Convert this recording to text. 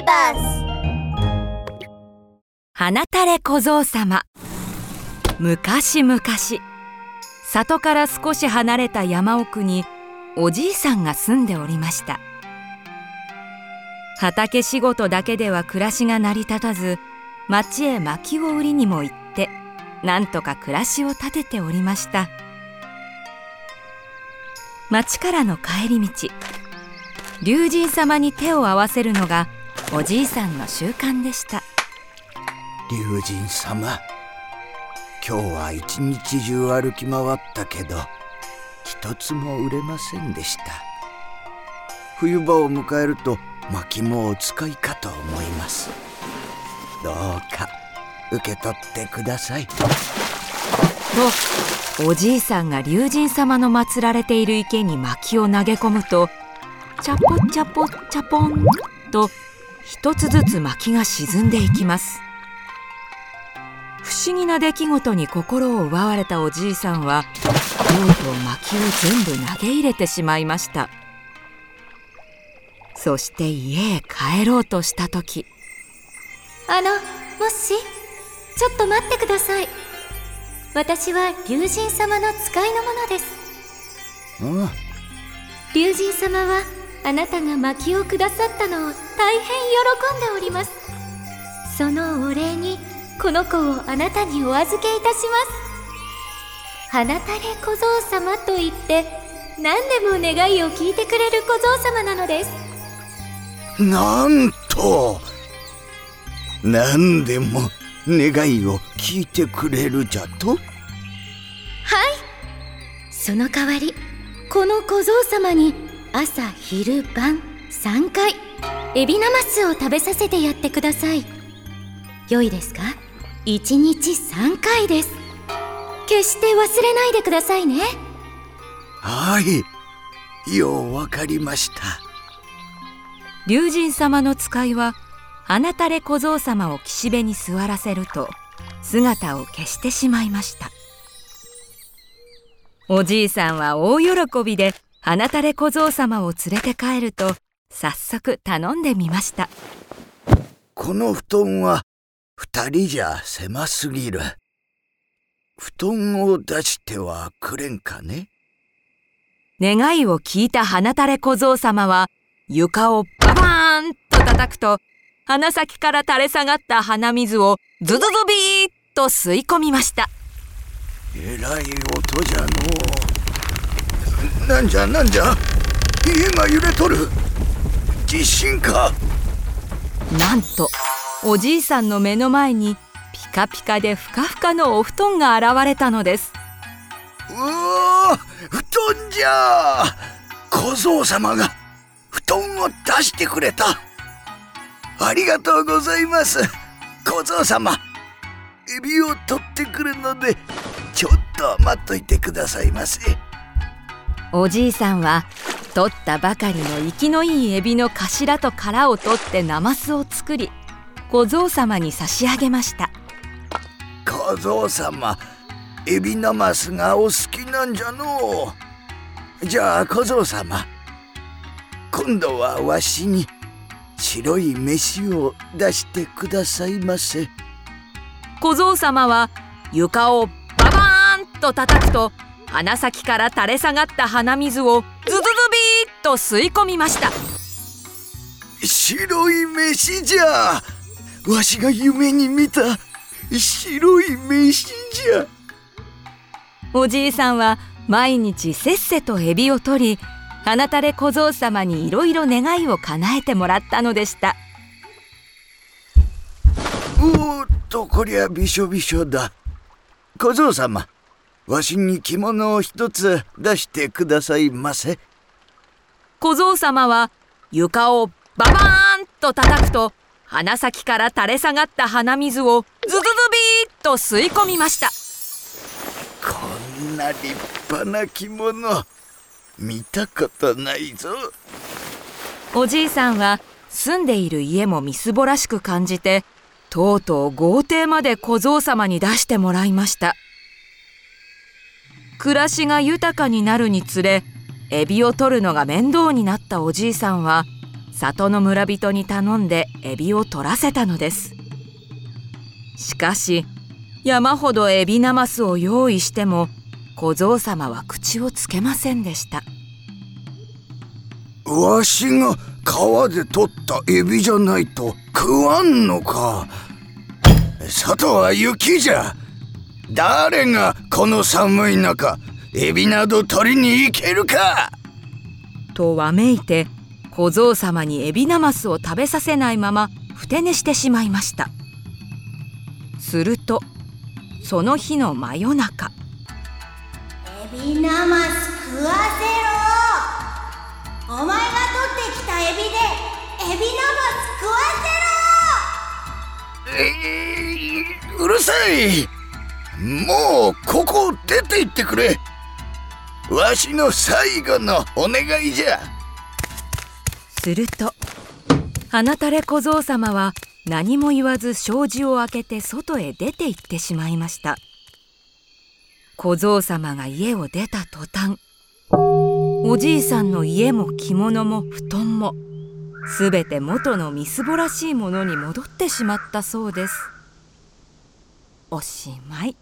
ビバス花垂れ小僧様。昔々。里から少し離れた山奥におじいさんが住んでおりました。畑仕事だけでは暮らしが成り立たず町へ薪を売りにも行ってなんとか暮らしを立てておりました。町からの帰り道。龍神様に手を合わせるのがおじいさんの習慣でした。龍神様今日は一日中歩き回ったけど一つも売れませんでした。冬場を迎えると薪もお使いかと思います。どうか受け取ってください。とおじいさんが龍神様の祀られている池に薪を投げ込むとチャポチャポチャポンと一つずつ薪が沈んでいきます。不思議な出来事に心を奪われたおじいさんはとうとう薪を全部投げ入れてしまいました。そして家へ帰ろうとした時。あのもし？ちょっと待ってください。私は龍神様の使いの者です。うん。龍神様はあなたが薪をくださったのを大変喜んでおります。そのお礼にこの子をあなたにお預けいたします。花垂れ小僧様といって何でも願いを聞いてくれる小僧様なのです。なんと何でも願いを聞いてくれるじゃと？はい。その代わりこの小僧様に朝昼晩3回エビナマスを食べさせてやってください。良いですか？1日3回です。決して忘れないでくださいね。はい。ようわかりました。龍神様の使いは花垂れ小僧様を岸辺に座らせると姿を消してしまいました。おじいさんは大喜びで花垂れ小僧様を連れて帰ると早速頼んでみました。この布団は二人じゃ狭すぎる。布団を出してはくれんかね？願いを聞いた花垂れ小僧様は床をババーンと叩くと鼻先から垂れ下がった鼻水をズズズビーッと吸い込みました。えらい音じゃのう。なんじゃなんじゃ？家が揺れとる地震かなんとおじいさんの目の前にピカピカでふかふかのお布団が現れたのです。うお布団じゃ。小僧様が布団を出してくれた。ありがとうございます。小僧様エビを取ってくるのでちょっと待っといてくださいませ。おじいさんは取ったばかりの生きのいいエビの頭と殻を取ってナマスを作り小僧様に差し上げました。小僧様エビナマスがお好きなんじゃのう。じゃあ小僧様今度はわしに白い飯を出してくださいませ。小僧様は床をババーンと叩くと鼻先から垂れ下がった鼻水をズズズと吸い込みました。白い飯じゃ。わしが夢に見た。白い飯じゃ。おじいさんは毎日せっせとエビを取り花垂れ小僧様にいろいろ願いを叶えてもらったのでした。おーっとこりゃびしょびしょだ。小僧様わしに着物を一つ出してくださいませ小僧様は床をババーンと叩くと鼻先から垂れ下がった鼻水をズズズビーッと吸い込みました。こんな立派な着物見たことないぞ。おじいさんは住んでいる家もみすぼらしく感じてとうとう豪邸まで小僧様に出してもらいました。暮らしが豊かになるにつれエビを取るのが面倒になったおじいさんは里の村人に頼んでエビを取らせたのです。しかし山ほどエビナマスを用意しても小僧様は口をつけませんでした。わしが川で取ったエビじゃないと食わんのか。外は雪じゃ。誰がこの寒い中エビなど取りに行けるか？とわめいて小僧様にエビナマスを食べさせないままふて寝してしまいました。するとその日の真夜中。エビナマス食わせろ。お前が取ってきたエビでエビナマス食わせろ。えー、うるさい。もうここを出て行ってくれわしの最後のお願いじゃ。すると花垂れ小僧様は何も言わず障子を開けて外へ出て行ってしまいました。小僧様が家を出た途端おじいさんの家も着物も布団もすべて元のみすぼらしいものに戻ってしまったそうです。おしまい。